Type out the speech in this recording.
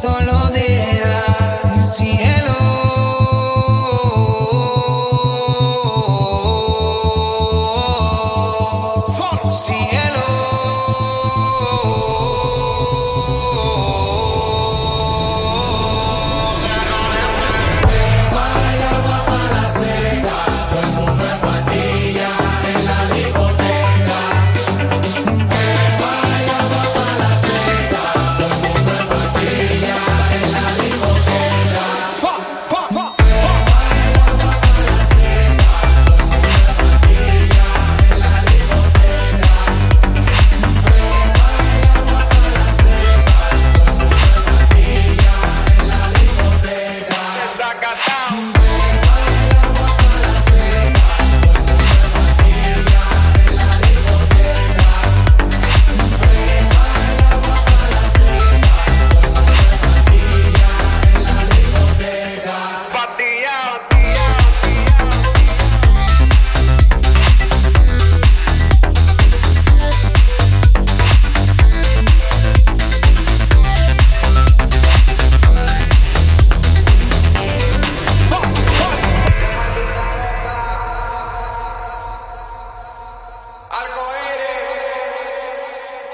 todo lo de